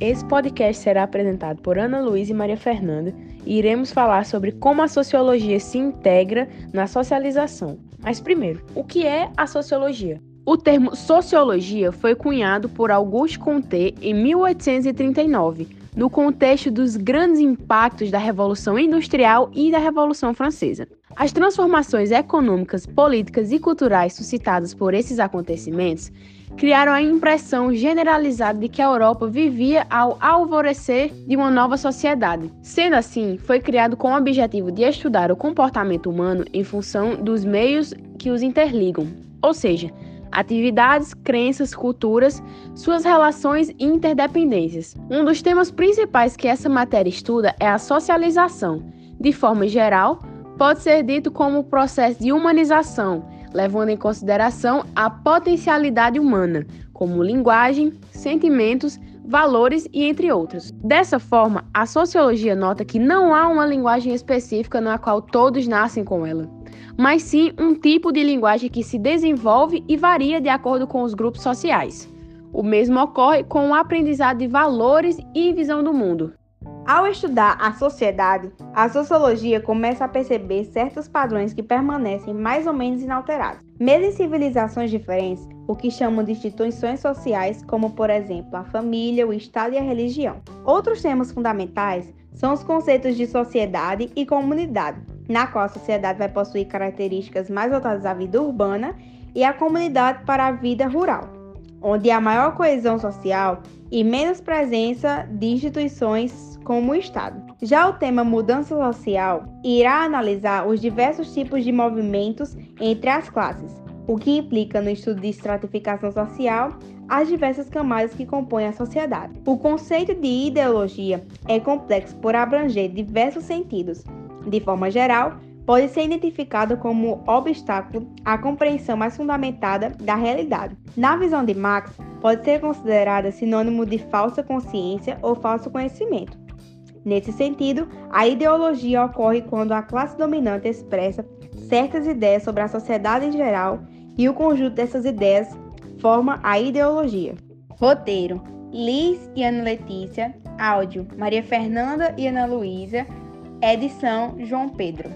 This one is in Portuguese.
Esse podcast será apresentado por Ana Luísa e Maria Fernanda e iremos falar sobre como a sociologia se integra na socialização. Mas primeiro, o que é a sociologia? O termo sociologia foi cunhado por Auguste Comte em 1839, no contexto dos grandes impactos da Revolução Industrial e da Revolução Francesa. As transformações econômicas, políticas e culturais suscitadas por esses acontecimentos criaram a impressão generalizada de que a Europa vivia ao alvorecer de uma nova sociedade. Sendo assim, foi criado com o objetivo de estudar o comportamento humano em função dos meios que os interligam, ou seja, atividades, crenças, culturas, suas relações e interdependências. Um dos temas principais que essa matéria estuda é a socialização. De forma geral, pode ser dito como o processo de humanização, levando em consideração a potencialidade humana, como linguagem, sentimentos, valores e entre outros. Dessa forma, a sociologia nota que não há uma linguagem específica na qual todos nascem com ela mas sim um tipo de linguagem que se desenvolve e varia de acordo com os grupos sociais. O mesmo ocorre com o aprendizado de valores e visão do mundo. Ao estudar a sociedade, a sociologia começa a perceber certos padrões que permanecem mais ou menos inalterados. Mesmo em civilizações diferentes, o que chamam de instituições sociais, como por exemplo a família, o Estado e a religião. Outros temas fundamentais são os conceitos de sociedade e comunidade, na qual a sociedade vai possuir características mais voltadas à vida urbana e a comunidade para a vida rural, onde há maior coesão social e menos presença de instituições como o Estado. Já o tema mudança social irá analisar os diversos tipos de movimentos entre as classes, o que implica no estudo de estratificação social as diversas camadas que compõem a sociedade. O conceito de ideologia é complexo por abranger diversos sentidos, de forma geral, pode ser identificado como obstáculo à compreensão mais fundamentada da realidade. Na visão de Marx, pode ser considerada sinônimo de falsa consciência ou falso conhecimento. Nesse sentido, a ideologia ocorre quando a classe dominante expressa certas ideias sobre a sociedade em geral e o conjunto dessas ideias forma a ideologia. Roteiro: Liz e Ana Letícia. Áudio: Maria Fernanda e Ana Luísa. Edição João Pedro.